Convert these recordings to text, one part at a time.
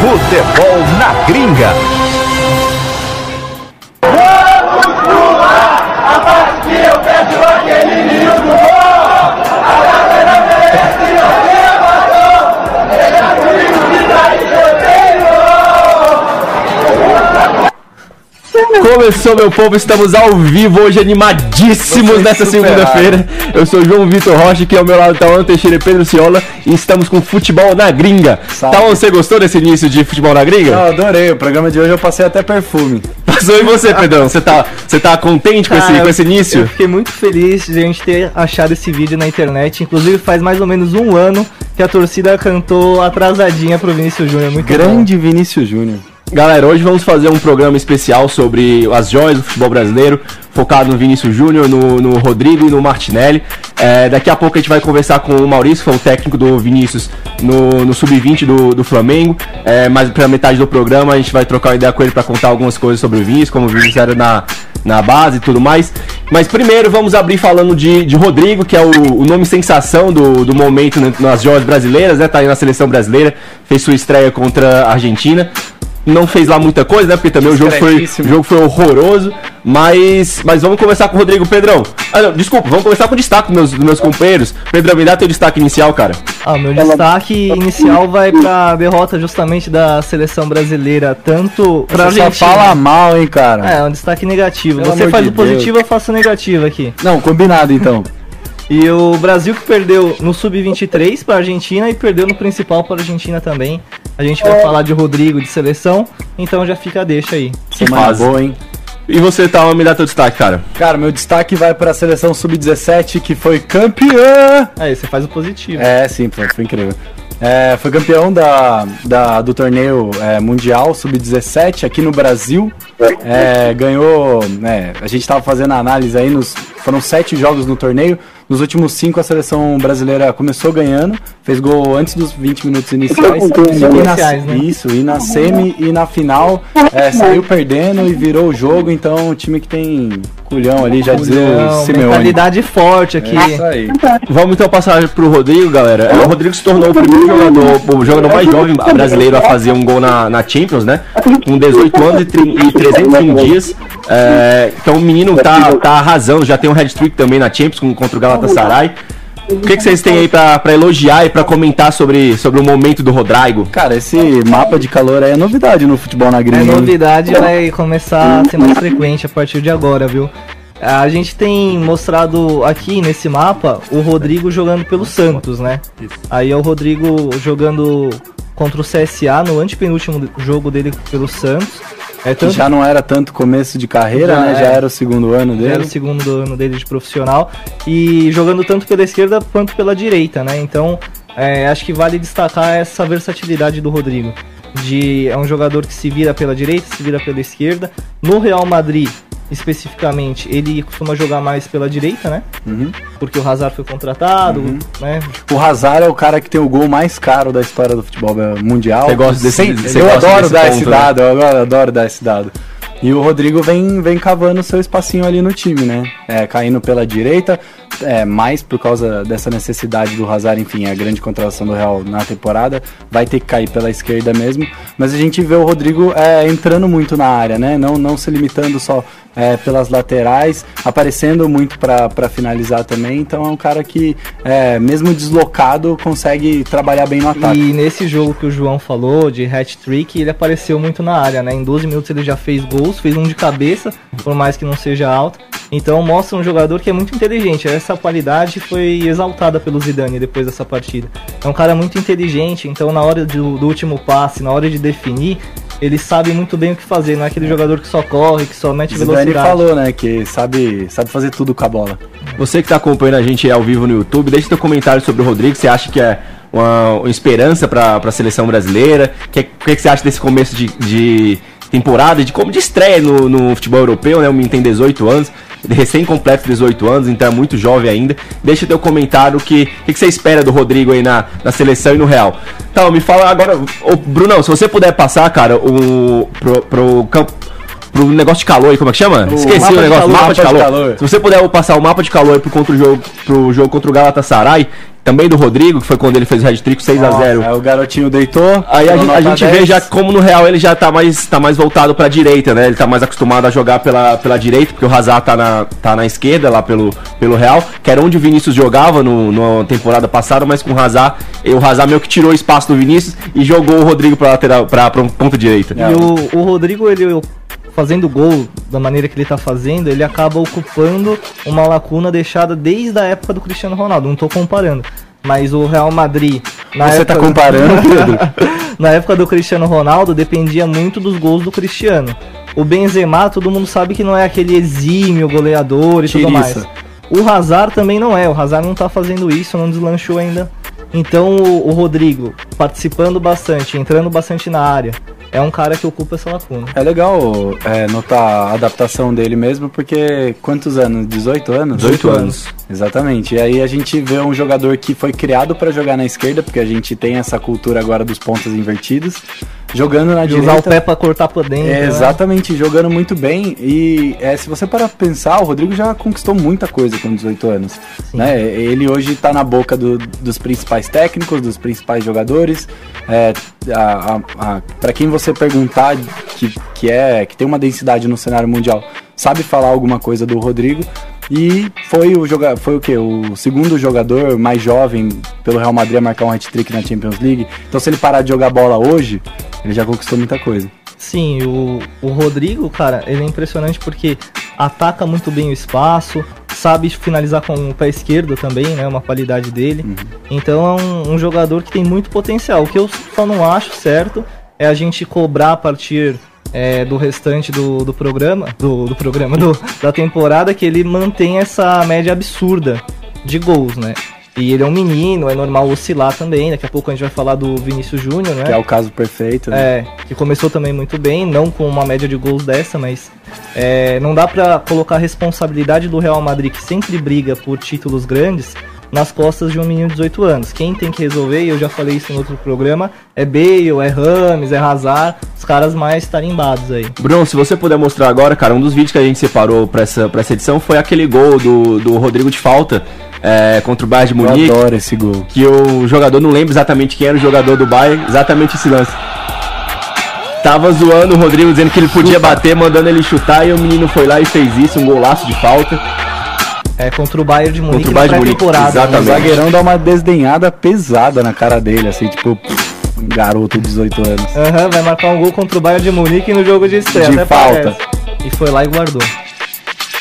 Futebol na gringa. Começou, meu povo, estamos ao vivo hoje, animadíssimos nessa segunda-feira. Eu sou o João Vitor Rocha, aqui ao meu lado tá o Ana Teixeira e Pedro Ciola, e estamos com futebol na gringa. Salve. Tá, você gostou desse início de futebol na gringa? Eu adorei, o programa de hoje eu passei até perfume. Passou em você, Pedrão? Você tá, você tá contente com, esse, com esse início? Eu fiquei muito feliz de a gente ter achado esse vídeo na internet. Inclusive, faz mais ou menos um ano que a torcida cantou atrasadinha pro Vinícius Júnior. Muito Grande Vinícius Júnior. Galera, hoje vamos fazer um programa especial sobre as joias do futebol brasileiro, focado no Vinícius Júnior, no, no Rodrigo e no Martinelli. É, daqui a pouco a gente vai conversar com o Maurício, que foi o técnico do Vinícius no, no Sub-20 do, do Flamengo. É, mas pela metade do programa a gente vai trocar uma ideia com ele para contar algumas coisas sobre o Vinícius, como o Vinícius era na, na base e tudo mais. Mas primeiro vamos abrir falando de, de Rodrigo, que é o, o nome sensação do, do momento nas joias brasileiras, né? Tá aí na seleção brasileira, fez sua estreia contra a Argentina não fez lá muita coisa, né? Porque também o jogo foi, o jogo foi horroroso. Mas, mas vamos começar com o Rodrigo Pedrão. Ah, não, desculpa, vamos começar com o destaque dos meus, dos meus companheiros. Pedrão, me dá teu destaque inicial, cara. Ah, meu destaque inicial vai pra derrota justamente da seleção brasileira, tanto pra Você só Argentina. fala mal, hein, cara. É, um destaque negativo. Pelo Você faz de o positivo, eu faço o negativo aqui. Não, combinado então. E o Brasil que perdeu no Sub-23 para a Argentina e perdeu no principal para a Argentina também. A gente vai falar de Rodrigo de seleção, então já fica a deixa aí. Semana fase. boa, hein? E você, tá, me dá teu destaque, cara. Cara, meu destaque vai pra seleção sub-17 que foi campeã. Aí, você faz o positivo. É, sim, foi, foi incrível. É, foi campeão da, da- do torneio é, mundial sub-17 aqui no Brasil. É, ganhou. né, a gente tava fazendo a análise aí, nos, foram sete jogos no torneio. Nos últimos cinco a seleção brasileira começou ganhando, fez gol antes dos 20 minutos iniciais. E na, né? Isso, e na semi e na final é, saiu perdendo e virou o jogo. Então, o time que tem culhão ali, já dizia o Simeone. mentalidade forte aqui. É isso aí. Vamos então passar pro Rodrigo, galera. É, O Rodrigo se tornou o primeiro jogador, o jogador mais jovem brasileiro a fazer um gol na, na Champions, né? Com 18 anos e, tri- e 301 dias. É, então o menino tá, tá arrasando, já tem um hat-trick também na Champions com- contra o Galatasaray. O que, que vocês têm aí pra, pra elogiar e pra comentar sobre, sobre o momento do Rodrigo? Cara, esse mapa de calor aí é novidade no futebol na É gringa. hein? novidade, vai começar a ser mais frequente a partir de agora, viu? A gente tem mostrado aqui nesse mapa o Rodrigo jogando pelo Santos, né? Aí é o Rodrigo jogando contra o CSA no antepenúltimo jogo dele pelo Santos. É Que tanto já não era tanto começo de carreira, Já né? Já é. era o segundo ano Já era dele. o segundo ano dele de profissional e jogando tanto pela esquerda quanto pela direita, né? Então é, acho que vale destacar essa versatilidade do Rodrigo. De, é um jogador que se vira pela direita, se vira pela esquerda. No Real Madrid, especificamente, ele costuma jogar mais pela direita, né? Uhum. Porque o Hazard foi contratado, né? O Hazard é o cara que tem o gol mais caro da história do futebol mundial. Você gosta desse- Sem- você eu gosta adoro desse dar ponto, esse né? dado, eu adoro, adoro dar esse dado. E o Rodrigo vem, vem cavando seu espacinho ali no time, né? É, caindo pela direita. É, mais por causa dessa necessidade do Hazard, enfim, a grande contratação do Real na temporada, vai ter que cair pela esquerda mesmo. Mas a gente vê o Rodrigo é, entrando muito na área, né? Não, não se limitando só é, pelas laterais, aparecendo muito para finalizar também. Então é um cara que, é, mesmo deslocado, consegue trabalhar bem no ataque. E nesse jogo que o João falou, de hat-trick, ele apareceu muito na área, né? Em 12 minutos ele já fez gols, fez um de cabeça, por mais que não seja alto. Então mostra um jogador que é muito inteligente. Essa qualidade foi exaltada pelo Zidane depois dessa partida. É um cara muito inteligente, então na hora do, do último passe, na hora de definir, ele sabe muito bem o que fazer, não é aquele jogador que só corre, que só mete Zidane velocidade. falou, né, que sabe, sabe fazer tudo com a bola. Você que está acompanhando a gente ao vivo no YouTube, deixe seu comentário sobre o Rodrigo. Você acha que é uma, uma esperança para a seleção brasileira? O que, que, que, você acha desse começo de, de temporada, de como de estreia no, no futebol europeu, né? O menino tem 18 anos recém-completo 18 anos, então é muito jovem ainda. Deixa teu comentário que, que, que, você espera do Rodrigo aí na, na seleção e no Real. Então, me fala agora, ô, Brunão, se você puder passar, cara, o pro, pro campo pro negócio de calor aí, como é que chama? O Esqueci o negócio, calor, mapa, de, mapa calor. de calor. Se você puder passar o mapa de calor aí pro, contra o jogo, pro jogo contra o Galatasaray, também do Rodrigo, que foi quando ele fez o hat-trick 6 a 0 Aí o garotinho deitou. Aí a, gente- a gente vê 10. já como no Real ele já tá mais, tá mais voltado pra direita, né? Ele tá mais acostumado a jogar pela, pela direita, porque o Hazard tá na, tá na esquerda lá pelo, pelo Real, que era onde o Vinícius jogava no, na temporada passada, mas com o Hazard, e o Hazard meio que tirou o espaço do Vinícius e jogou o Rodrigo pra lateral, pra, pra ponta direita. E o, o Rodrigo, ele fazendo gol da maneira que ele tá fazendo, ele acaba ocupando uma lacuna deixada desde a época do Cristiano Ronaldo. Não tô comparando. Mas o Real Madrid. Na Você tá época- comparando, Pedro? na época do Cristiano Ronaldo, dependia muito dos gols do Cristiano. O Benzema, todo mundo sabe que não é aquele exímio goleador e tudo mais. Tiriça. O Hazard também não é. O Hazard não tá fazendo isso, não deslanchou ainda. Então o, o Rodrigo, participando bastante, entrando bastante na área, é um cara que ocupa essa lacuna. É legal é, notar a adaptação dele mesmo, porque quantos anos? 18 anos? 18 anos. Exatamente. E aí a gente vê um jogador que foi criado para jogar na esquerda, porque a gente tem essa cultura agora dos pontas invertidos, jogando na De direita. usar o pé pra cortar por dentro. É, né? exatamente, jogando muito bem. E é, se você parar pra pensar, o Rodrigo já conquistou muita coisa com 18 anos. Né? Ele hoje tá na boca do- dos principais técnicos, dos principais jogadores. É, para quem você perguntar que, que, é, que tem uma densidade no cenário mundial, sabe falar alguma coisa do Rodrigo. E foi o joga foi o que o segundo jogador mais jovem pelo Real Madrid a marcar um hat-trick na Champions League. Então se ele parar de jogar bola hoje, ele já conquistou muita coisa. Sim, o, o Rodrigo, cara, ele é impressionante porque ataca muito bem o espaço, sabe finalizar com o pé esquerdo também, né? Uma qualidade dele. Então é um, um jogador que tem muito potencial. O que eu só não acho certo é a gente cobrar a partir é, do restante do, do programa, do, do programa, do- da temporada, que ele mantém essa média absurda de gols, né? E ele é um menino, é normal oscilar também. Daqui a pouco a gente vai falar do Vinícius Júnior, né? Que é o caso perfeito. né? É, que começou também muito bem, não com uma média de gols dessa, mas é, não dá pra colocar a responsabilidade do Real Madrid, que sempre briga por títulos grandes, nas costas de um menino de 18 anos. Quem tem que resolver, e eu já falei isso no outro programa, é Bale, é Rames, é Hazard, os caras mais tarimbados aí. Bruno, se você puder mostrar agora, cara, um dos vídeos que a gente separou pra essa, pra essa edição foi aquele gol do, do Rodrigo de falta é, contra o Bayern de Eu Munique. adoro esse gol. que o jogador, não lembro exatamente quem era o jogador do Bayern, exatamente esse lance. Tava zoando o Rodrigo, dizendo que ele podia bater, mandando ele chutar, e o menino foi lá e fez isso, um golaço de falta. É contra o Bayern de Munique Contra o Bayern de na Munique, pré-temporada. O exatamente. zagueirão dá uma desdenhada pesada na cara dele, assim, tipo, garoto de 18 anos. Aham, vai marcar um gol contra o Bayern de Munique no jogo de estreia. De falta. parece. E foi lá e guardou.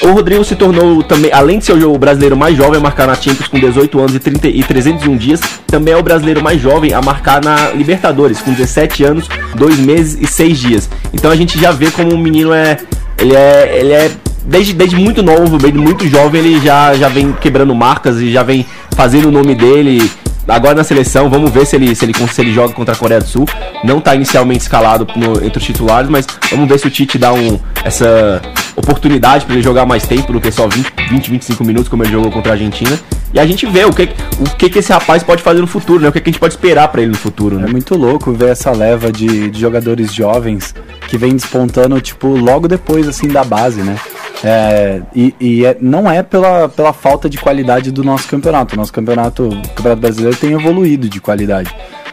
O Rodrigo se tornou também, além de ser o brasileiro mais jovem a marcar na Champions com 18 anos e, 30, e 301 dias, também é o brasileiro mais jovem a marcar na Libertadores com 17 anos, 2 meses e 6 dias. Então a gente já vê como o menino é, ele é, ele é desde, desde muito novo, desde muito jovem ele já, já vem quebrando marcas e já vem fazendo o nome dele. Agora na seleção, vamos ver se ele, se ele, se ele joga contra a Coreia do Sul. Não tá inicialmente escalado no- entre os titulares, mas vamos ver se o Tite dá um, essa oportunidade para ele jogar mais tempo do que só 20, 20, 25 minutos, como ele jogou contra a Argentina. E a gente vê o que, o que, que esse rapaz pode fazer no futuro, né? O que, que a gente pode esperar para ele no futuro, né? É muito louco ver essa leva de, de jogadores jovens que vem despontando, tipo, logo depois, assim, da base, né? É, e, e é, não é pela, pela falta de qualidade do nosso campeonato. O nosso campeonato, o campeonato brasileiro tem evoluído de qualidade.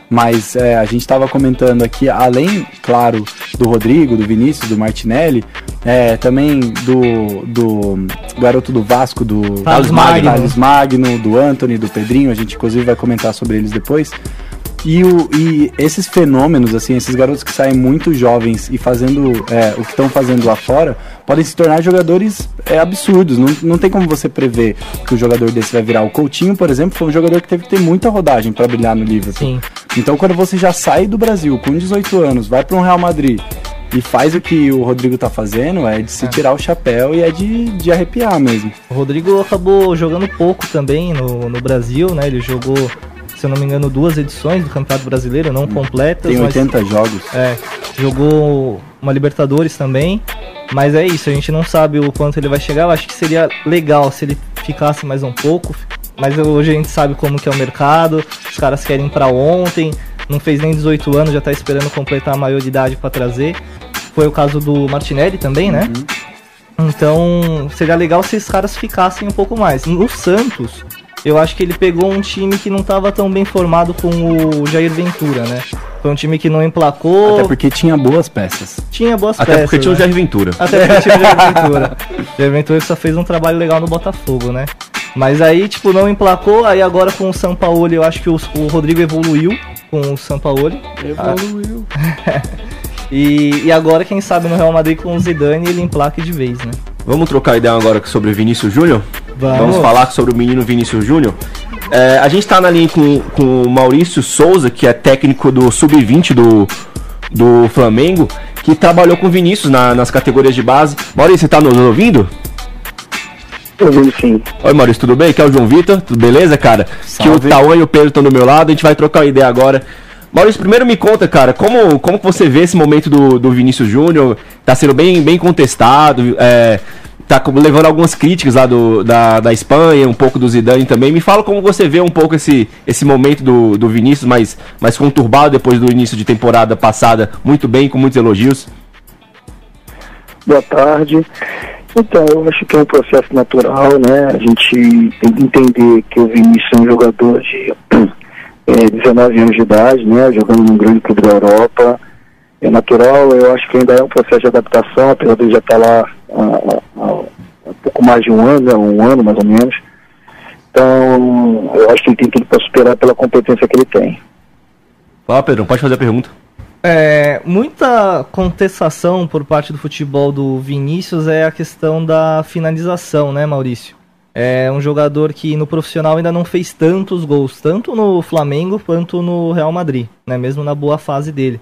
Mas é, a gente estava comentando aqui, além, claro, do Rodrigo, do Vinícius, do Martinelli, é, também do, do garoto do Vasco, do Thales Magno. Thales Magno, do Anthony, do Pedrinho, a gente inclusive vai comentar sobre eles depois. E, o, e esses fenômenos, assim, esses garotos que saem muito jovens e fazendo é, o que estão fazendo lá fora, podem se tornar jogadores é, absurdos. Não, não tem como você prever que o jogador desse vai virar. O Coutinho, por exemplo, foi um jogador que teve que ter muita rodagem para brilhar no Liverpool. Sim. Então, quando você já sai do Brasil com 18 anos, vai para um Real Madrid e faz o que o Rodrigo tá fazendo, é de se tirar o chapéu e é de, de arrepiar mesmo. O Rodrigo acabou jogando pouco também no, no Brasil, né? Ele jogou, se eu não me engano, duas edições do Campeonato Brasileiro, não completas. Tem mas- 80 jogos. É, jogou uma Libertadores também. Mas é isso, a gente não sabe o quanto ele vai chegar. Eu acho que seria legal se ele ficasse mais um pouco. Mas hoje a gente sabe como que é o mercado. Os caras querem pra ontem. Não fez nem 18 anos, já tá esperando completar a maioridade pra trazer. Foi o caso do Martinelli também, né? Então seria legal se esses caras ficassem um pouco mais. No Santos, eu acho que ele pegou um time que não tava tão bem formado com o Jair Ventura, né? Foi um time que não emplacou. Até porque tinha boas peças. Tinha boas Até peças. porque tinha o né? Jair Ventura. Até porque tinha o Jair Ventura. Jair Ventura só fez um trabalho legal no Botafogo, né? Mas aí, tipo, não emplacou. Aí agora com o Sampaoli, eu acho que o, o Rodrigo evoluiu com o Sampaoli. Evoluiu. E, e agora, quem sabe, no Real Madrid com o Zidane, ele emplaque de vez, né? Vamos trocar ideia agora sobre o Vinícius Júnior? Vamos. falar sobre o menino Vinícius Júnior. É, a gente tá na linha com, com o Maurício Souza, que é técnico do Sub-20 do, do Flamengo, que trabalhou com o Vinícius na- nas categorias de base. Maurício, você tá nos ouvindo? Ouvindo sim. Oi Maurício, tudo bem? Aqui é o João Vitor, tudo beleza, cara? Que o Salve. Tauan e o Pedro estão do meu lado, a gente vai trocar uma ideia agora. Maurício, primeiro me conta, cara, como, como que você vê esse momento do, do Vinícius Júnior? Tá sendo bem, bem contestado, é, tá como levando algumas críticas lá do, da, da Espanha, um pouco do Zidane também. Me fala como você vê um pouco esse, esse momento do, do Vinícius mais, mais conturbado depois do início de temporada passada, muito bem, com muitos elogios. Boa tarde. Então, eu acho que é um processo natural, né? A gente tem que entender que o Vinícius é um jogador de eh, 19 anos de idade, né? Jogando num grande clube da Europa. É natural, eu acho que ainda é um processo de adaptação, apesar de já estar lá há, há- há pouco mais de um ano, né? um ano mais ou menos. Então, eu acho que ele tem tudo para superar pela competência que ele tem. Fala, Pedro, pode fazer a pergunta. É, muita contestação por parte do futebol do Vinícius é a questão da finalização, né, Maurício? É um jogador que no profissional ainda não fez tantos gols, tanto no Flamengo quanto no Real Madrid, né, mesmo na boa fase dele.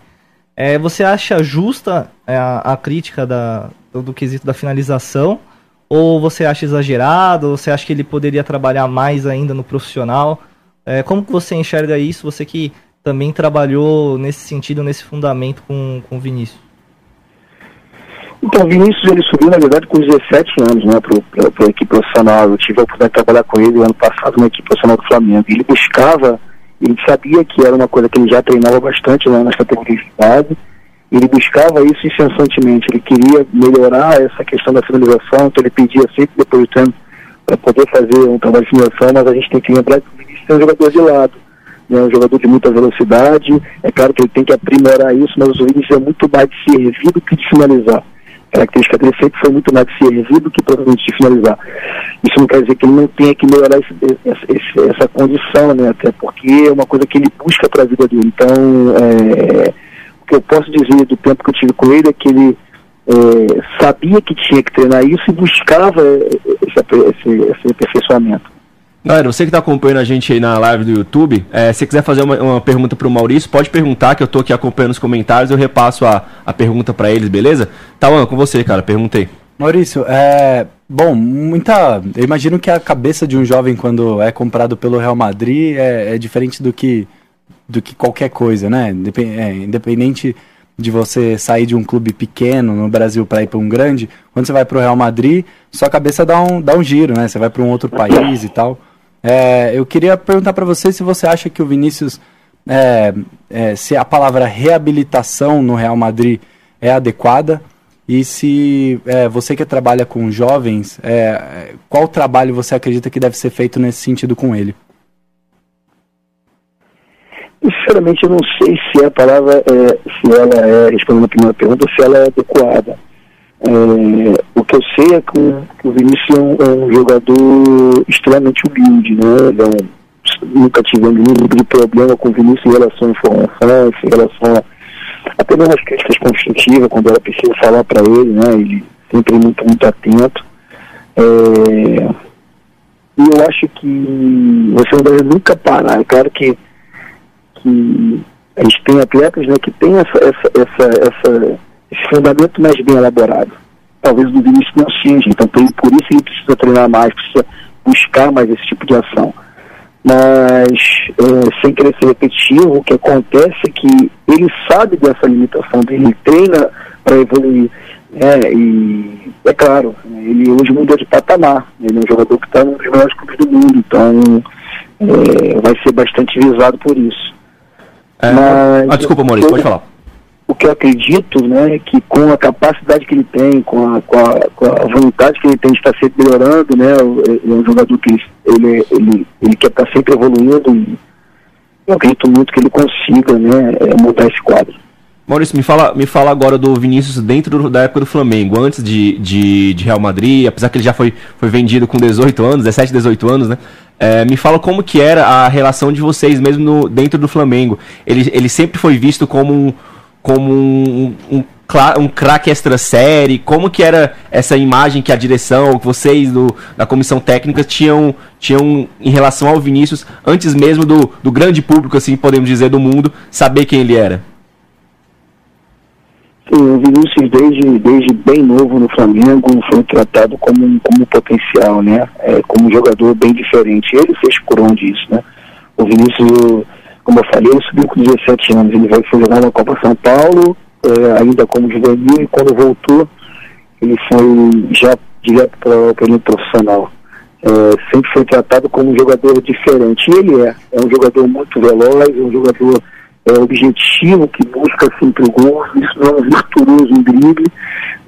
É, você acha justa é, a, a crítica da, do, do quesito da finalização? Ou você acha exagerado? Você acha que ele poderia trabalhar mais ainda no profissional? É, como que você enxerga isso? Você que também trabalhou nesse sentido, nesse fundamento com, com o Vinícius. Então, o Vinícius ele subiu, na verdade, com 17 anos, né, para a equipe profissional. Eu tive a oportunidade de trabalhar com ele ano passado na equipe profissional do Flamengo. Ele buscava, ele sabia que era uma coisa que ele já treinava bastante lá nas categorias de base. Ele buscava isso incessantemente. Ele queria melhorar essa questão da finalização, então ele pedia sempre depois do tempo para poder fazer um trabalho de finalização, mas a gente tem que lembrar que o Vinícius é um jogador de lado né, um jogador de muita velocidade. É claro que ele tem que aprimorar isso, mas o Vinícius é muito mais de servir do que de finalizar. A característica dele sempre foi muito mais de servir do que provavelmente de finalizar. Isso não quer dizer que ele não tenha que melhorar esse- esse- esse- essa condição, né? Até porque é uma coisa que ele busca para a vida dele. Então, é, o que eu posso dizer do tempo que eu tive com ele é que ele é, sabia que tinha que treinar isso e buscava esse, ape- esse, esse aperfeiçoamento. Galera, você que está acompanhando a gente aí na live do YouTube, é, se quiser fazer uma, uma pergunta para o Maurício, pode perguntar, que eu tô aqui acompanhando os comentários, eu repasso a, a pergunta para eles, beleza? Tauan, com você, cara, perguntei. Maurício, é. Bom, muita. Eu imagino que a cabeça de um jovem quando é comprado pelo Real Madrid é, é diferente do que, do que qualquer coisa, né? Indepen- é, independente de você sair de um clube pequeno no Brasil para ir para um grande, quando você vai para o Real Madrid, sua cabeça dá um, dá um giro, né? Você vai para um outro país e tal. É, eu queria perguntar para você se você acha que o Vinícius, é, é, se a palavra reabilitação no Real Madrid é adequada E se é, você que trabalha com jovens, é, qual trabalho você acredita que deve ser feito nesse sentido com ele? Sinceramente, eu não sei se a palavra é, se ela é, respondendo a primeira pergunta, se ela é adequada. É, o que eu sei é que, o Vinícius é um, é um, jogador extremamente humilde, né? É um, nunca tivemos nenhum tipo de problema com o Vinícius em relação à informação, em relação a até mesmo as críticas construtivas, quando era preciso falar para ele, né? Ele sempre muito, muito atento. É, e eu acho que você não deve nunca parar. É claro que, que a gente tem atletas né, que tem essa, essa, essa, essa, fundamento mais bem elaborado. Talvez do Vinícius não seja. Então, por isso ele precisa treinar mais, precisa buscar mais esse tipo de ação mas é, sem querer ser repetitivo, o que acontece é que ele sabe dessa limitação dele, ele treina para evoluir. Né? E é claro, ele hoje mudou de patamar, ele é um jogador que está num dos melhores clubes do mundo, então é, vai ser bastante visado por isso. É, mas, ah, desculpa, Maurício, pode falar o que eu acredito, né, que com a capacidade que ele tem, com a, com a, com a vontade que ele tem de estar sempre melhorando, né, é um jogador que ele, ele, ele quer estar sempre evoluindo e eu acredito muito que ele consiga, né, é, mudar esse quadro. Maurício, me fala, me fala agora do Vinícius dentro da época do Flamengo, antes de, de, de, Real Madrid, apesar que ele já foi, foi vendido com 18 anos, 17, 18 anos, né? É, me fala como que era a relação de vocês mesmo no, dentro do Flamengo. Ele, ele sempre foi visto como um, como um, um, um craque extra série? Como que era essa imagem que a direção, vocês do, da comissão técnica tinham, tinham em relação ao Vinícius, antes mesmo do, do grande público, assim podemos dizer, do mundo, saber quem ele era? Sim, o Vinícius desde, desde bem novo no Flamengo foi tratado como, como potencial, né? É, como um jogador bem diferente. Ele fez por onde isso, né? O Vinícius como eu falei, ele subiu com 17 anos, ele vai jogar na Copa São Paulo, é, ainda como juvenil, e quando voltou, ele foi já direto para o período profissional. É, sempre foi tratado como um jogador diferente. E ele é. É um jogador muito veloz, é um jogador é, objetivo, que busca sempre o gol. Isso não é um virtuoso em drible,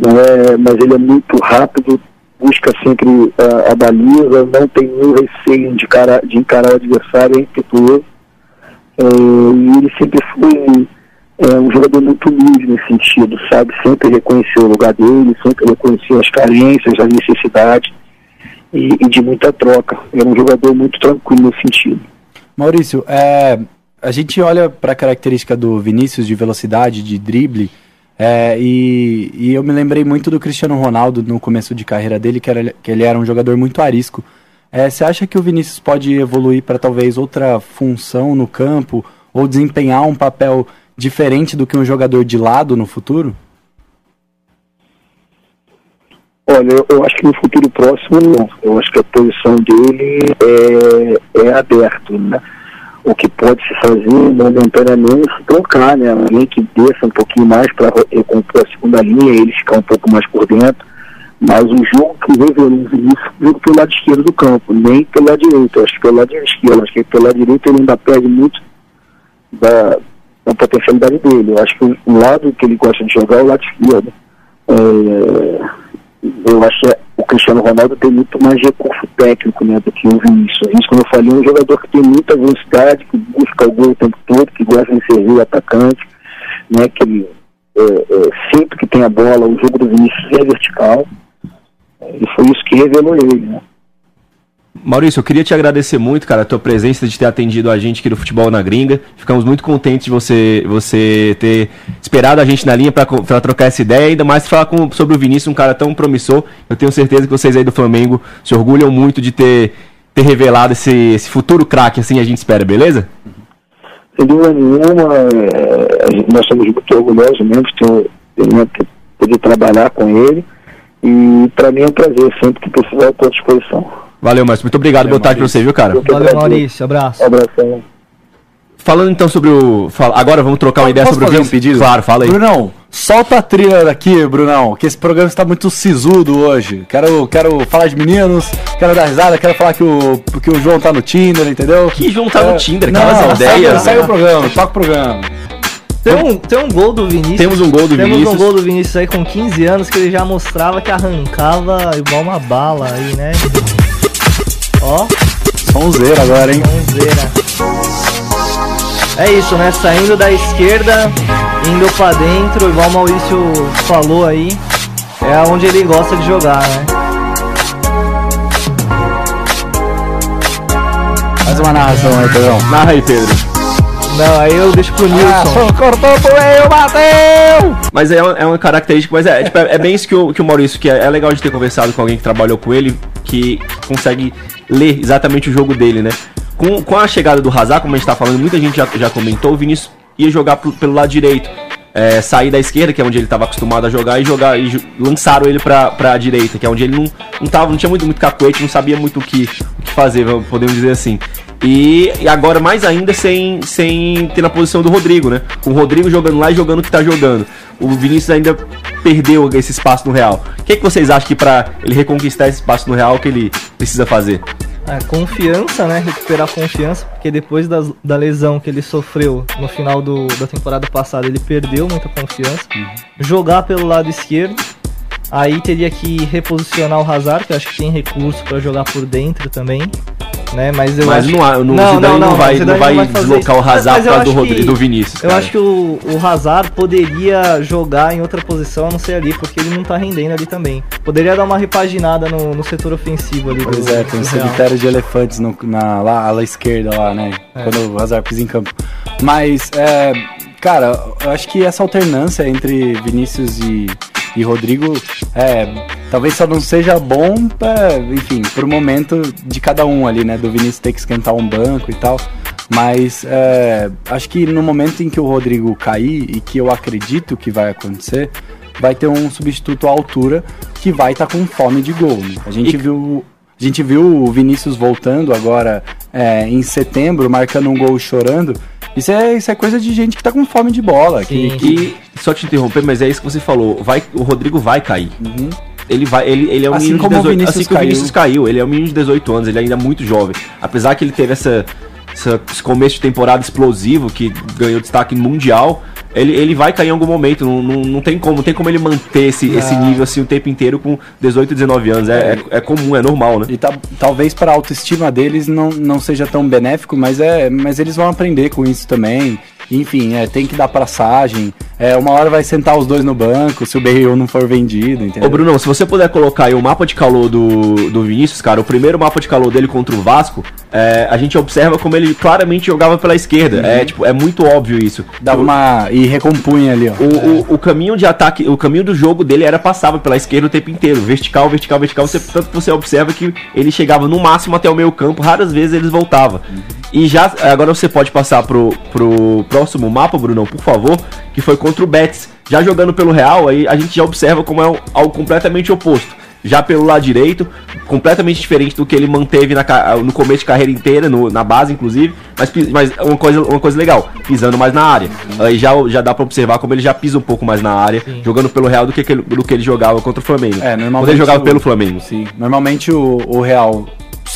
é, mas ele é muito rápido, busca sempre a, a baliza, não tem nenhum receio de, cara, de encarar o adversário, é impetuoso. É, e ele sempre foi é, um jogador muito humilde nesse sentido, sabe? Sempre reconheceu o lugar dele, sempre reconheceu as carências, as necessidades e, e de muita troca. Era um jogador muito tranquilo nesse sentido. Maurício, é, a gente olha para a característica do Vinícius de velocidade, de drible, é, e, e, eu me lembrei muito do Cristiano Ronaldo no começo de carreira dele, que, era, que ele era um jogador muito arisco. É, você acha que o Vinícius pode evoluir para talvez outra função no campo ou desempenhar um papel diferente do que um jogador de lado no futuro? Olha, eu, acho que no futuro próximo não. Eu acho que a posição dele é, é aberto, né? O que pode se fazer momentaneamente é se trocar, né? Alguém que desça um pouquinho mais para recompor a segunda linha, ele ficar um pouco mais por dentro mas o jogo que revelou o Vinícius jogo pelo lado esquerdo do campo, nem pelo lado direito. Acho que pelo lado esquerdo, acho que pelo lado direito ele ainda perde muito da, da potencialidade dele. Eu acho que o lado que ele gosta de jogar é o lado esquerdo. É, eu acho que o Cristiano Ronaldo tem muito mais recurso técnico né, do que o Vinícius. Isso, como eu falei, é um jogador que tem muita velocidade, que busca o gol o tempo todo, que gosta de servir o atacante, né, que é, é, sempre que tem a bola, o jogo do Vinícius é vertical. E foi isso que revelou ele, né? Maurício, eu queria te agradecer muito, cara, a tua presença, de ter atendido a gente aqui do Futebol na Gringa. Ficamos muito contentes de você, você ter esperado a gente na linha para trocar essa ideia, ainda mais falar com, sobre o Vinícius, um cara tão promissor. Eu tenho certeza que vocês aí do Flamengo se orgulham muito de ter, ter revelado esse, esse futuro craque, assim a gente espera, beleza? Sem dúvida nenhuma, é, nós somos muito orgulhosos mesmo de poder trabalhar com ele. E para mim é um prazer, sempre que precisar, estou à disposição. Valeu, Márcio. Muito obrigado. Valeu, Boa tarde para você, viu, cara? Valeu, Maurício. Abraço. Abração. Falando então sobre o. Agora vamos trocar uma ideia sobre fazer o um pedido? Claro, fala aí. Brunão, solta a trilha daqui, Brunão, que esse programa está muito sisudo hoje. Quero, quero falar de meninos, quero dar risada, quero falar que o, que o João tá no Tinder, entendeu? Que João tá é, no Tinder, cara, não, essa ideia. Sai, sai o programa, toca o programa. Tem um, tem um gol do Vinícius. Temos um gol do Temos Vinícius. um gol do Vinícius aí com 15 anos que ele já mostrava que arrancava igual uma bala aí, né? Ó, Sonzeira agora, hein? né? É isso, né? Saindo da esquerda, indo pra dentro, igual o Maurício falou aí. É onde ele gosta de jogar, né? Faz uma narração aí, Pedrão. Narra aí, Pedro. Não, aí eu deixo pro Nilson. cortou pro meio, bateu! Mas é uma, é uma característica, mas é, tipo, é, é bem isso que o, que o Maurício, que é, é legal de ter conversado com alguém que trabalhou com ele, que consegue ler exatamente o jogo dele, né? Com, com a chegada do Hazard, como a gente tá falando, muita gente já, já comentou, o Vinícius ia jogar pro- pelo lado direito. É, sair da esquerda, que é onde ele estava acostumado a jogar, e jogar e lançaram ele pra, pra direita, que é onde ele não, não tava, não tinha muito, muito cacuete, não sabia muito o que, o que fazer, podemos dizer assim. E, e agora, mais ainda, sem, sem ter na posição do Rodrigo, né? Com o Rodrigo jogando lá e jogando o que tá jogando. O Vinícius ainda perdeu esse espaço no Real. O que, é que vocês acham que pra ele reconquistar esse espaço no Real, que ele precisa fazer? É, confiança, né? Recuperar confiança, porque depois das- da lesão que ele sofreu no final do- da temporada passada, ele perdeu muita confiança. Jogar pelo lado esquerdo, aí teria que reposicionar o Hazard, que eu acho que tem recurso pra jogar por dentro também. Né? Mas eu Mas acho... não, há- no Zidane não, vai, não vai fazer deslocar o. Hazard Mas eu para do, Rodrigo, que- do Vinícius. Eu cara. acho que o, o Hazard poderia jogar em outra posição, a não ser ali, porque ele não tá rendendo ali também. Poderia dar uma repaginada no, no setor ofensivo ali Pois do, é, tem um cemitério de elefantes no, na lá, ala esquerda lá, né? É. Quando o Hazard pisa em campo. Mas, é, cara, eu acho que essa alternância entre Vinícius e, e Rodrigo, é, talvez só não seja bom, é, enfim, pro momento de cada um ali, né? Do Vinícius ter que esquentar um banco e tal. Mas é, acho que no momento em que o Rodrigo cair, e que eu acredito que vai acontecer, vai ter um substituto à altura que vai estar com fome de gol. Né? A gente E- viu. A gente viu o Vinícius voltando agora é, em setembro, marcando um gol chorando. Isso é, isso é coisa de gente que tá com fome de bola. Que, Sim. que- E só te interromper, mas é isso que você falou. Vai, o Rodrigo vai cair. Uhum. Ele vai, ele, ele é um Assim menino de como o 18 Vinícius assim que o Vinícius caiu. Ele é um menino de 18 anos, ele ainda é muito jovem. Apesar que ele teve essa, essa- esse começo de temporada explosivo que ganhou destaque mundial, ele, ele vai cair em algum momento. Não, não, não tem como, não tem como ele manter esse, esse nível assim o tempo inteiro com 18, 19 anos. É, é, é comum, é normal, né? E ta- talvez para a autoestima deles não, não seja tão benéfico, mas, é, mas eles vão aprender com isso também. Enfim, é, tem que dar passagem. É, uma hora vai sentar os dois no banco se o Bale não for vendido, entendeu? Ô Brunão, se você puder colocar aí o mapa de calor do, do Vinícius, cara, o primeiro mapa de calor dele contra o Vasco, é, a gente observa como ele claramente jogava pela esquerda. É, tipo, é muito óbvio isso. Dava uma. e recompunha ali, ó. O, o, o caminho de ataque, o caminho do jogo dele era passava pela esquerda o tempo inteiro, vertical, vertical, vertical. Você, tanto que você observa que ele chegava no máximo até o meio campo, raras vezes eles voltava. E já agora você pode passar pro, pro próximo mapa, Brunão, por favor, que foi contra o Betis. Já jogando pelo Real, aí a gente já observa como é algo completamente oposto. Já pelo lado direito, completamente diferente do que ele manteve na no começo de carreira inteira, no- na base inclusive, mas, mas uma, coisa, uma coisa legal, pisando mais na área. Aí já, já dá pra observar como ele já pisa um pouco mais na área, jogando pelo Real do que, que ele- do que ele jogava contra o Flamengo. É, normalmente Quando ele jogava o- pelo Flamengo. Sim, normalmente o, o Real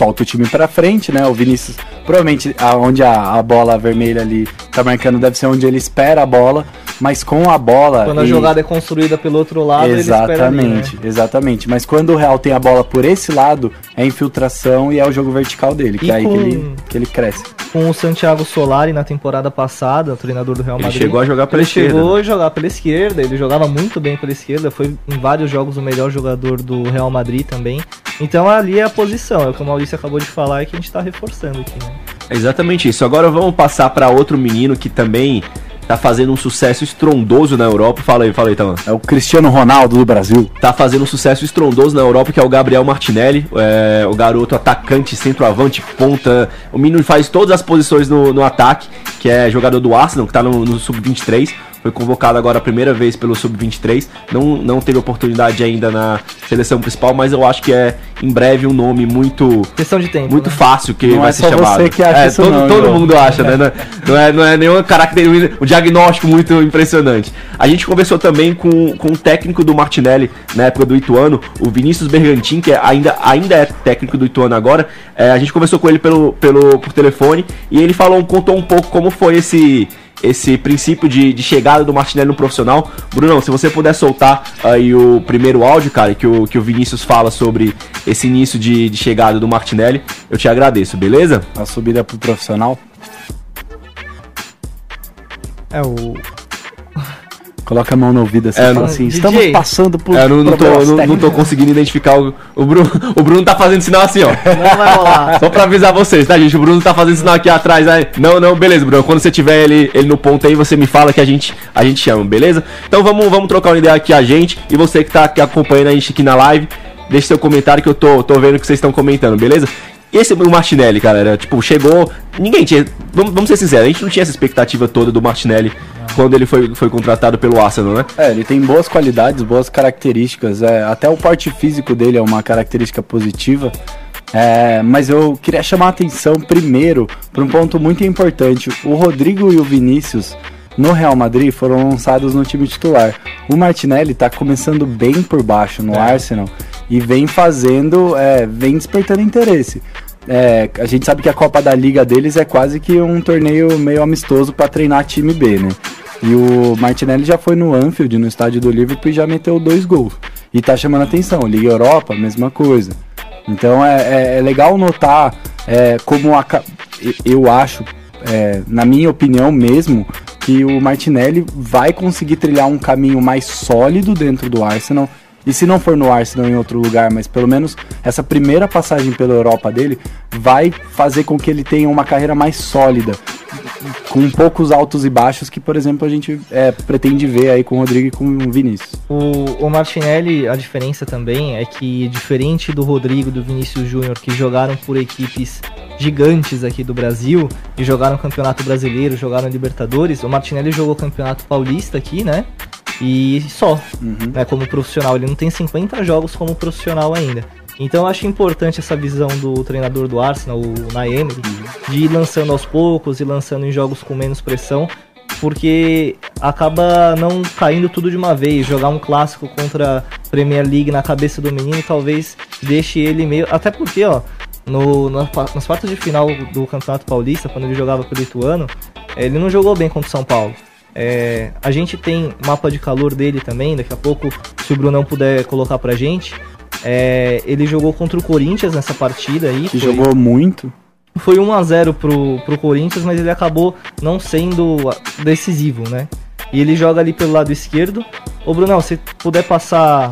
solta o time pra frente, né? O Vinícius, provavelmente onde a, a bola vermelha ali tá marcando deve ser onde ele espera a bola, mas com a bola. Quando a jogada é construída pelo outro lado, ele espera ali, Exatamente, né? exatamente. Mas quando o Real tem a bola por esse lado, é infiltração e é o jogo vertical dele, que E é aí com- que ele, que ele cresce. Com o Santiago Solari na temporada passada, o treinador do Real Ele Madrid. chegou a jogar pela ele esquerda, chegou a jogar pela esquerda, ele jogava muito bem pela esquerda, foi em vários jogos o melhor jogador do Real Madrid também. Então ali é a posição, é o que o Maurício acabou de falar e que a gente tá reforçando aqui, né? É exatamente isso. Agora vamos passar pra outro menino que também tá fazendo um sucesso estrondoso na Europa. Fala aí, fala aí, Talan. É o Cristiano Ronaldo do Brasil. tá fazendo um sucesso estrondoso na Europa, que é o Gabriel Martinelli, é, o garoto atacante, centroavante, ponta. O menino faz todas as posições no, no ataque, que é jogador do Arsenal, que tá no, no Sub-23. Foi convocado agora a primeira vez pelo Sub-23. Não, não teve oportunidade ainda na seleção principal, mas eu acho que é em breve um nome muito Questão de tempo. muito né? fácil que Não vai é ser só chamado. você que acha é, isso todo, não, todo mundo acha, né? Não é- Não é, é nenhuma característica, um diagnóstico muito impressionante. A gente conversou também com, com o técnico do Martinelli na época do Ituano, o Vinícius Bergantin, que é- ainda, ainda é técnico do Ituano agora. É, a gente conversou com ele pelo, pelo, por telefone e ele falou, contou um pouco como foi esse esse princípio de, de chegada do Martinelli no profissional. Brunão, se você puder soltar aí o primeiro áudio, cara, que o, que o Vinícius fala sobre esse início de, de chegada do Martinelli, eu te agradeço, beleza? A subida pro profissional. É o. Coloca a mão no ouvido assim É, fala assim, DJ. estamos passando por É, eu não, não, tô, não, não tô técnicos." conseguindo identificar o, o Bruno. O Bruno tá fazendo sinal assim, ó. Não vai rolar. Só pra avisar vocês, tá, gente? O Bruno tá fazendo sinal aqui atrás. Aí. Não, não, beleza, Bruno. Quando você tiver ele, ele no ponto aí, você me fala que a gente, a gente chama, beleza? Então vamos, vamos trocar uma ideia aqui a gente. E você que tá aqui acompanhando a gente aqui na live, deixe seu comentário que eu tô, tô vendo que vocês estão comentando, beleza? Esse o Martinelli, cara, era, tipo, chegou. Ninguém tinha. Vamos, vamos ser sinceros, a gente não tinha essa expectativa toda do Martinelli quando ele foi, foi contratado pelo Arsenal, né? É, ele tem boas qualidades, boas características. É, até o porte físico dele é uma característica positiva. É, mas eu queria chamar a atenção primeiro para um ponto muito importante. O Rodrigo e o Vinícius no Real Madrid foram lançados no time titular. O Martinelli está começando bem por baixo no Arsenal e vem fazendo, é, vem despertando interesse. É, a gente sabe que a Copa da Liga deles é quase que um torneio meio amistoso para treinar time B, né? E o Martinelli já foi no Anfield, no estádio do Liverpool, e já meteu dois gols. E tá chamando atenção. Liga Europa, mesma coisa. Então é, é- é legal notar é, como a eu acho, é, na minha opinião mesmo, que o Martinelli vai conseguir trilhar um caminho mais sólido dentro do Arsenal. E se não for no Arsenal em outro lugar, mas pelo menos essa primeira passagem pela Europa dele vai fazer com que ele tenha uma carreira mais sólida, com poucos altos e baixos que, por exemplo, a gente é, pretende ver aí com o Rodrigo e com o Vinícius. O, o Martinelli, a diferença também é que, diferente do Rodrigo e do Vinícius Júnior, que jogaram por equipes gigantes aqui do Brasil, e jogaram Campeonato Brasileiro, jogaram Libertadores, o Martinelli jogou Campeonato Paulista aqui, né? E só, né, como profissional. Ele não tem 50 jogos como profissional ainda. Então eu acho importante essa visão do treinador do Arsenal, o Naemery, de ir lançando aos poucos e lançando em jogos com menos pressão, porque acaba não caindo tudo de uma vez. Jogar um clássico contra a Premier League na cabeça do menino talvez deixe ele meio. Até porque, ó, no, na- nas quartas de final do Campeonato Paulista, quando ele jogava pelo Ituano, eh, ele não jogou bem contra o São Paulo. É, a gente tem mapa de calor dele também, daqui a pouco, se o Brunão puder colocar pra gente. É, ele jogou contra o Corinthians nessa partida aí. Que foi- jogou muito. foi 1 a 0 pro, pro Corinthians, mas ele acabou não sendo decisivo, né? E ele joga ali pelo lado esquerdo. Ô Brunão, se puder passar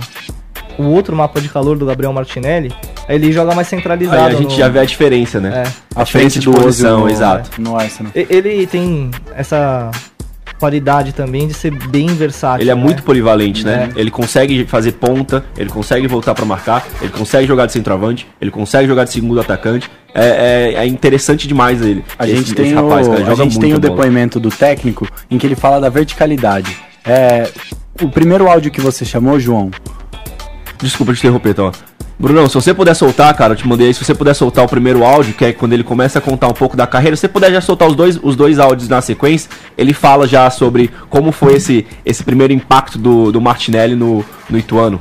o outro mapa de calor do Gabriel Martinelli, aí ele joga mais centralizado. Aí a gente no- já vê a diferença, né? É. A diferença de Ozil posição, no- exato. No Arsenal. E- Ele tem essa qualidade também de ser bem versátil. Ele é né? muito polivalente, né? É. Ele consegue fazer ponta, ele consegue voltar pra marcar, ele consegue jogar de centroavante, ele consegue jogar de segundo atacante. É, é- é interessante demais ele. A esse- gente esse tem, rapaz, o, cara, a gente tem o bola. depoimento do técnico em que ele fala da verticalidade. É, o primeiro áudio que você chamou, João, Desculpa te interromper, então. Brunão, se você puder soltar, cara, eu te mandei aí, se você puder soltar o primeiro áudio, que é quando ele começa a contar um pouco da carreira, se você puder já soltar os dois, os dois áudios na sequência, ele fala já sobre como foi esse, esse primeiro impacto do, do Martinelli no, no Ituano.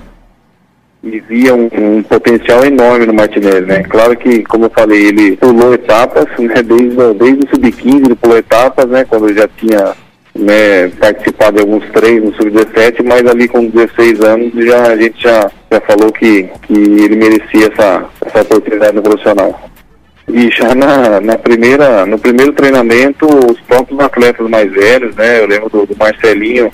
e via um, um potencial enorme no Martinelli, né? Claro que, como eu falei, ele pulou etapas, né? Desde, desde o sub-15 ele pulou etapas, né? Quando já tinha né, participado de alguns treinos no sub-17, mas ali com 16 anos já, a gente já, já falou que, que ele merecia essa, essa oportunidade no profissional. E já na, na primeira, no primeiro treinamento, os próprios atletas mais velhos, né? Eu lembro do, do Marcelinho,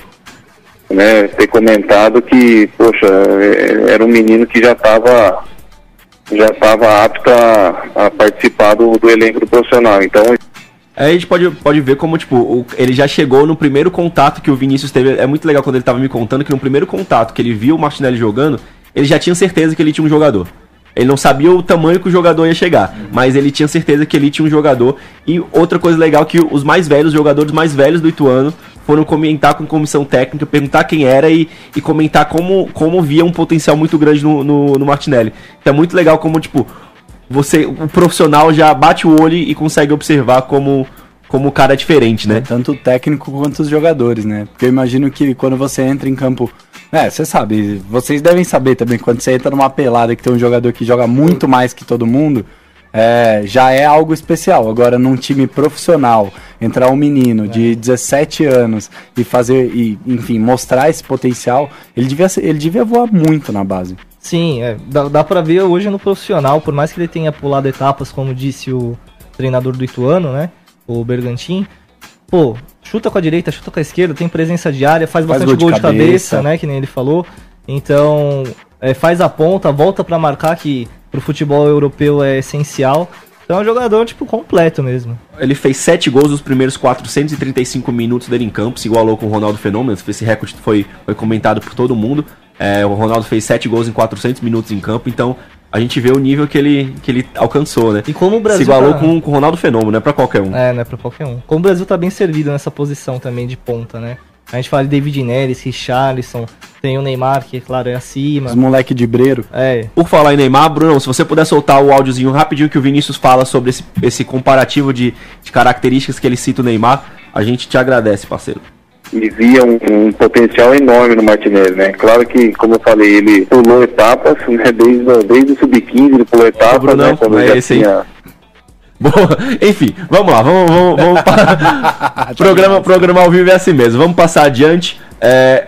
né, ter comentado que, poxa, é- era um menino que já estava já estava apto a, a participar do, do elenco do profissional. Então, Aí a gente pode, pode ver como, tipo, o- ele já chegou no primeiro contato que o Vinícius teve. É muito legal quando ele tava me contando que no primeiro contato que ele viu o Martinelli jogando, ele já tinha certeza que ele tinha um jogador. Ele não sabia o tamanho que o jogador ia chegar, mas ele tinha certeza que ele tinha um jogador. E outra coisa legal que os mais velhos, os jogadores mais velhos do Ituano, foram comentar com comissão técnica, perguntar quem era e, e comentar como, como via um potencial muito grande no, no, no Martinelli. Então é muito legal como, tipo, você, o profissional já bate o olho e consegue observar como, como o cara é diferente, né? tanto o técnico quanto os jogadores, né? Porque eu imagino que quando você entra em campo. É, você sabe, vocês devem saber também, quando você entra numa pelada que tem um jogador que joga muito mais que todo mundo, é, já é algo especial. Agora, num time profissional, entrar um menino de 17 anos e fazer, e, enfim, mostrar esse potencial, ele devia, ele devia voar muito na base. Sim, é, dá, dá pra ver hoje no profissional, por mais que ele tenha pulado etapas, como disse o treinador do Ituano, né? O Bergantin. Pô, chuta com a direita, chuta com a esquerda, tem presença de área, faz Faz bastante gol gol de de cabeça, cabeça. né? Que nem ele falou. Então, é, faz a ponta, volta pra marcar, que pro futebol europeu é essencial. Então é um jogador, tipo, completo mesmo. Ele fez 7 gols nos primeiros 435 minutos dele em campo, se igualou com o Ronaldo Fenômeno. Esse recorde foi, foi comentado por todo mundo. É, o Ronaldo fez 7 gols em 400 minutos em campo, então a gente vê o nível que ele, que ele alcançou, né? E como o Brasil se igualou tá- com, com o Ronaldo Fenômeno, não é pra qualquer um. É, não é pra qualquer um. Como o Brasil tá bem servido nessa posição também de ponta, né? A gente fala de David Neres, Richarlison, tem o Neymar, que, claro, é acima. Os moleque de breiro. É, Por falar em Neymar, Bruno, se você puder soltar o áudiozinho rapidinho que o Vinícius fala sobre esse, esse comparativo de, de características que ele cita o Neymar, a gente te agradece, parceiro. e via um, um potencial enorme no Martinelli, né? Claro que, como eu falei, ele pulou etapas, né? Desde, o- desde o sub-15 ele pulou etapas, Brunão, né? Quando é já esse aí. tinha... Boa. Enfim, vamos lá, vamos, vamos, vamos programa, programa ao vivo é assim mesmo. Vamos passar adiante. É,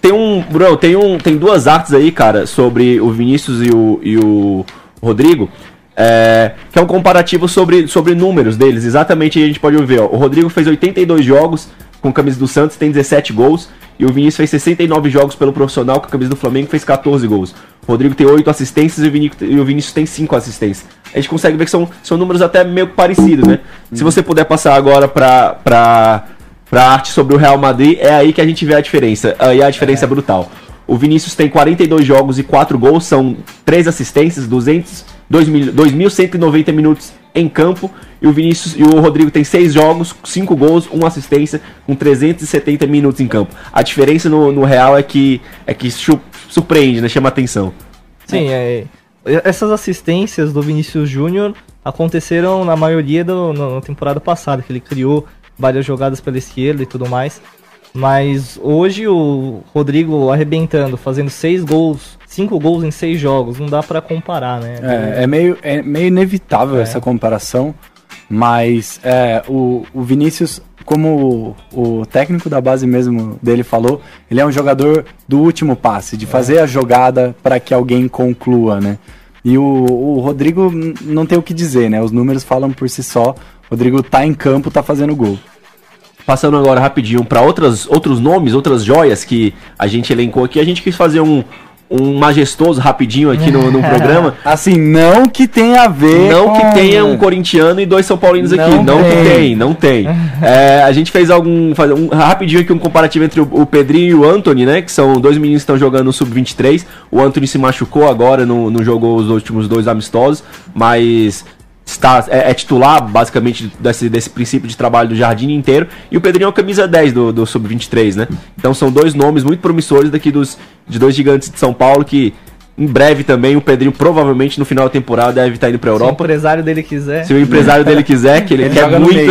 tem um, Bruno, tem um, tem duas artes aí, cara, sobre o Vinícius e o, e o Rodrigo. é, que é um comparativo sobre, sobre números deles. Exatamente aí a gente pode ver. Ó, o Rodrigo fez 82 jogos com a camisa do Santos, tem 17 gols. E o Vinícius fez 69 jogos pelo profissional com a camisa do Flamengo, fez 14 gols. O Rodrigo tem 8 assistências e o Vinícius, o Vinícius tem 5 assistências. A gente consegue ver que são, são números até meio parecidos, né? Se você puder passar agora pra, pra, arte sobre o Real Madrid, é aí que a gente vê a diferença. Aí a diferença é, brutal. O Vinícius tem 42 jogos e 4 gols, são 3 assistências, 200, 2 mil- 2.190 minutos em campo. E o Vinícius e o Rodrigo tem 6 jogos, 5 gols, 1 assistência, com 370 minutos em campo. A diferença no, no Real é que, é que surpreende, né? Chama atenção. sim, é. Essas assistências do Vinícius Júnior aconteceram na maioria do, no- na temporada passada, que ele criou várias jogadas pela esquerda e tudo mais. Mas hoje o Rodrigo arrebentando, fazendo seis gols, cinco gols em seis jogos, não dá pra comparar, né? É, é meio, é meio inevitável essa comparação, mas é, o, o Vinícius, como o, o técnico da base mesmo dele falou, ele é um jogador do último passe, de fazer a jogada para que alguém conclua, né? E o, o Rodrigo não tem o que dizer, né? Os números falam por si só. Rodrigo tá em campo, tá fazendo gol. Passando agora rapidinho para outros nomes, outras joias que a gente elencou aqui, a gente quis fazer um, um majestoso rapidinho aqui no, no programa. Assim, não que tenha a ver Não com- que tenha um corintiano e dois São Paulinos aqui. Não Não que tem. não tem. É, a gente fez algum. fazer um rapidinho aqui um comparativo entre o, o Pedrinho e o Anthony, né? Que são dois meninos que estão jogando no Sub-23. O Anthony se machucou agora, não, não jogou os últimos dois amistosos, mas. Está, é, é titular, basicamente, desse, desse princípio de trabalho do Jardim inteiro. E o Pedrinho é o camisa 10 do, do Sub-23, né? Então são dois nomes muito promissores daqui dos, de dois gigantes de São Paulo que. Em breve também, o Pedrinho provavelmente no final da temporada deve estar indo pra Se o Europa. empresário dele quiser. Se o empresário dele quiser, que ele, Ele quer muito. meio.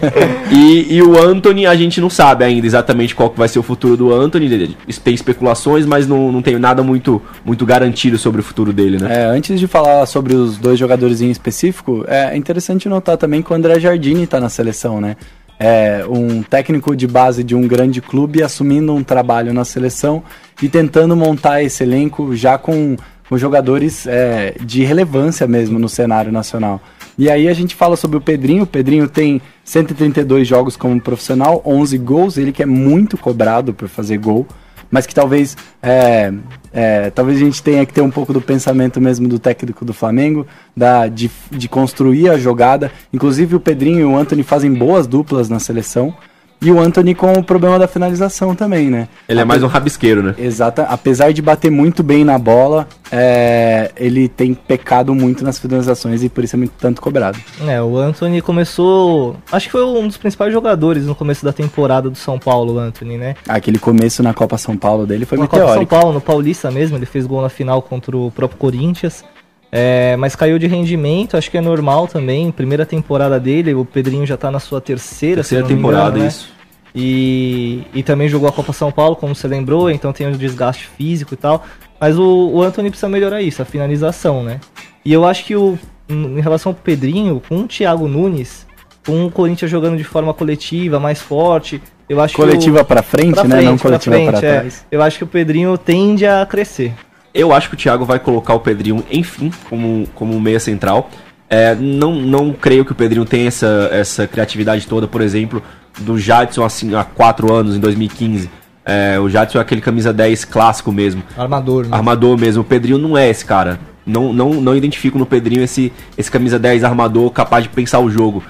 e, e o Anthony, a gente não sabe ainda exatamente qual que vai ser o futuro do Anthony. Tem especulações, mas não, não tem nada muito, muito garantido sobre o futuro dele, né? É, antes de falar sobre os dois jogadores em específico, é interessante notar também que o André Jardini está na seleção, né? É um técnico de base de um grande clube assumindo um trabalho na seleção e tentando montar esse elenco já com, com jogadores é, de relevância mesmo no cenário nacional. E aí a gente fala sobre o Pedrinho. O Pedrinho tem 132 jogos como profissional, 11 gols. Ele que é muito cobrado por fazer gol mas que talvez é, é, talvez a gente tenha que ter um pouco do pensamento mesmo do técnico do Flamengo, da, de, de construir a jogada. Inclusive o Pedrinho e o Anthony fazem boas duplas na seleção. E o Anthony com o problema da finalização também, né? Ele é mais um rabisqueiro, né? Exata, apesar de bater muito bem na bola, é, ele tem pecado muito nas finalizações e por isso é muito tanto cobrado. É, o Anthony começou. Acho que foi um dos principais jogadores no começo da temporada do São Paulo, o Anthony, né? Aquele começo na Copa São Paulo dele foi Na Copa São meteórico. Paulo, no Paulista mesmo, ele fez gol na final contra o próprio Corinthians. É, mas caiu de rendimento, acho que é normal também. Primeira temporada dele, o Pedrinho já tá na sua terceira, Terceira temporada, engano, né? isso. E, e também jogou a Copa São Paulo, como você lembrou, então tem um desgaste físico e tal. Mas o, o Anthony precisa melhorar isso, a finalização, né? E eu acho que o, em relação ao Pedrinho, com o Thiago Nunes, com o Corinthians jogando de forma coletiva, mais forte, eu acho Coletiva que o, pra frente, pra né? frente, não pra coletiva frente, pra é. trás. Eu acho que o Pedrinho tende a crescer. Eu acho que o Thiago vai colocar o Pedrinho, enfim, como, como meia central. É, não, não creio que o Pedrinho tenha essa, essa criatividade toda, por exemplo, do Jadson assim, há 4 anos, em 2015. É, o Jadson é aquele camisa 10 clássico mesmo, Armador, né? armador mesmo. O Pedrinho não é esse cara. Não, não, não identifico no Pedrinho esse, esse camisa 10 armador capaz de pensar o jogo.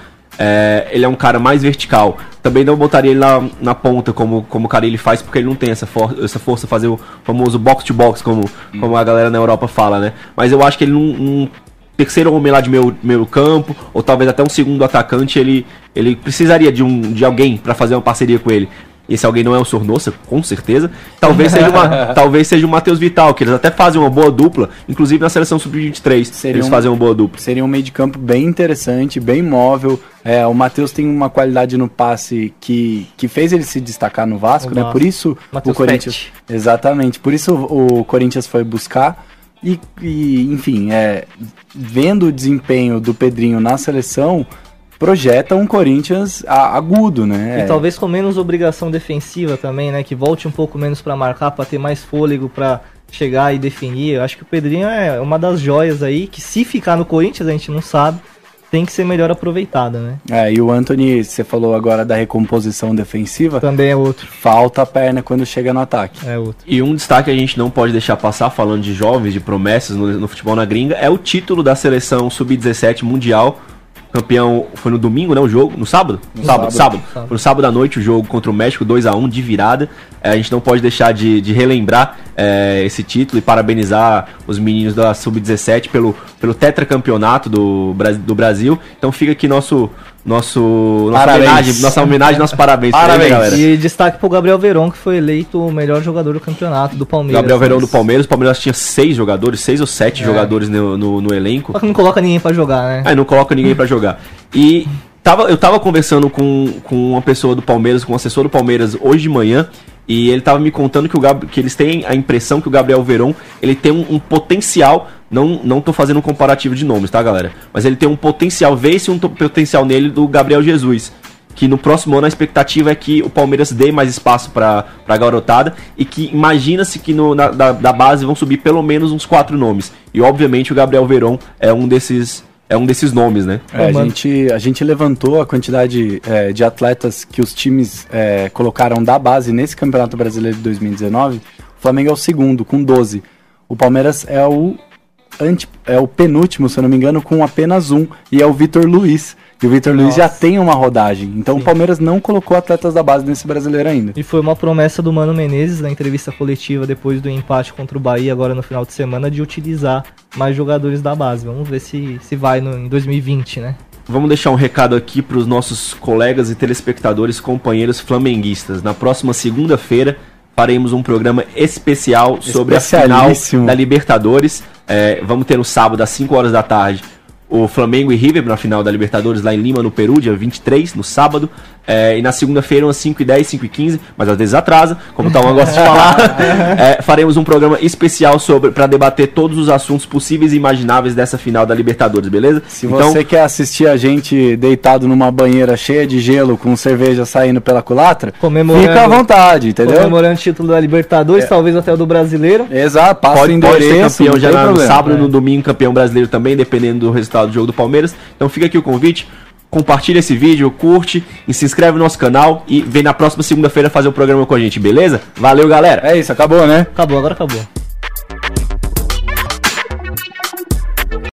É, ele é um cara mais vertical. Também não botaria ele na, na ponta como, como o cara ele faz, porque ele não tem essa, for, essa força fazer o famoso box to box, como, como a galera na Europa fala, né? Mas eu acho que ele num, num terceiro homem lá de meu, meu campo, ou talvez até um segundo atacante, ele, ele precisaria de, um, de alguém para fazer uma parceria com ele. Esse alguém não é o Sornosa, com certeza. Talvez seja, uma, talvez seja o Matheus Vital, que eles até fazem uma boa dupla, inclusive na seleção sub-23. Seria Eles um- fazem uma boa dupla. Seria um meio de campo bem interessante, bem móvel. É, o Matheus tem uma qualidade no passe que, que fez ele se destacar no Vasco, O né? Por isso Matheus o Corinthians. Pet. Exatamente. Por isso o Corinthians foi buscar. E, e, enfim, é, vendo o desempenho do Pedrinho na seleção, projeta um Corinthians a- agudo, né? E talvez com menos obrigação defensiva também, né? Que volte um pouco menos pra marcar, pra ter mais fôlego pra chegar e definir. Eu acho que o Pedrinho é uma das joias aí, que se ficar no Corinthians, a gente não sabe, tem que ser melhor aproveitada, né? É, e o Anthony, você falou agora da recomposição defensiva, Também é outro. falta a perna quando chega no ataque. É outro. E um destaque que a gente não pode deixar passar, falando de jovens, de promessas no, no futebol na gringa, é o título da seleção sub-17 mundial. Campeão foi no domingo, né? O jogo? No sábado? No sábado, sábado. sábado. Foi no sábado à noite o jogo contra o México, 2 a 1 de virada. É, a gente não pode deixar de, de relembrar é, esse título e parabenizar os meninos da sub-17 pelo, pelo tetracampeonato do, do Brasil. Então fica aqui nosso. Nosso, nossa Parabéns. homenagem, nossa homenagem, nosso parabéns, ele, Parabéns. galera. E destaque pro Gabriel Veron, que foi eleito o melhor jogador do campeonato do Palmeiras. Gabriel Verão do Palmeiras. O Palmeiras tinha seis jogadores, seis ou sete É. jogadores no, no, no elenco. Só que não coloca ninguém pra jogar, né? Aí não coloca ninguém pra jogar. E tava, eu tava conversando com, com uma pessoa do Palmeiras, com um assessor do Palmeiras hoje de manhã. E ele tava me contando que, o Gab, que eles têm a impressão que o Gabriel Verón ele tem um, um potencial. Não, não tô fazendo um comparativo de nomes, tá, galera? Mas ele tem um potencial, vê-se um potencial nele do Gabriel Jesus. Que no próximo ano a expectativa é que o Palmeiras dê mais espaço pra, pra garotada e que imagina-se que no, na, da, da base vão subir pelo menos uns quatro nomes. E obviamente o Gabriel Verón é um desses, é um desses nomes, né? É, a, gente, a gente levantou a quantidade é, de atletas que os times é, colocaram da base nesse Campeonato Brasileiro de 2019. O Flamengo é o segundo, com 12. O Palmeiras é o, anti, é o penúltimo, se eu não me engano, com apenas um. E é o Vitor Luiz. E o Vitor Luiz já tem uma rodagem. Então Sim. o Palmeiras não colocou atletas da base nesse brasileiro ainda. E foi uma promessa do Mano Menezes na entrevista coletiva depois do empate contra o Bahia, agora no final de semana, de utilizar mais jogadores da base. Vamos ver se, se vai no, em 2020, né? Vamos deixar um recado aqui para os nossos colegas e telespectadores, companheiros flamenguistas. Na próxima segunda-feira faremos um programa especial sobre a final da Libertadores. É, vamos ter no sábado às 5 horas da tarde o Flamengo e River na final da Libertadores lá em Lima, no Peru, dia 23, no sábado. É, e na segunda-feira, umas 5 e 10, 5 e 15, mas às vezes atrasa, como o Tauan gosta de falar. É, faremos um programa especial sobre para debater todos os assuntos possíveis e imagináveis dessa final da Libertadores, beleza? Se você quer assistir a gente deitado numa banheira cheia de gelo com cerveja saindo pela culatra, fica à vontade, entendeu? Comemorando o título da Libertadores, talvez até o do Brasileiro. Exato, passa Pode, o pode ser endereço, campeão já no problema. sábado, É. no domingo, campeão brasileiro também, dependendo do resultado do jogo do Palmeiras. Então fica aqui o convite. Compartilha esse vídeo, curte e se inscreve no nosso canal e vem na próxima segunda-feira fazer o programa com a gente, beleza? Valeu, galera! É isso, acabou, né? Acabou, agora acabou.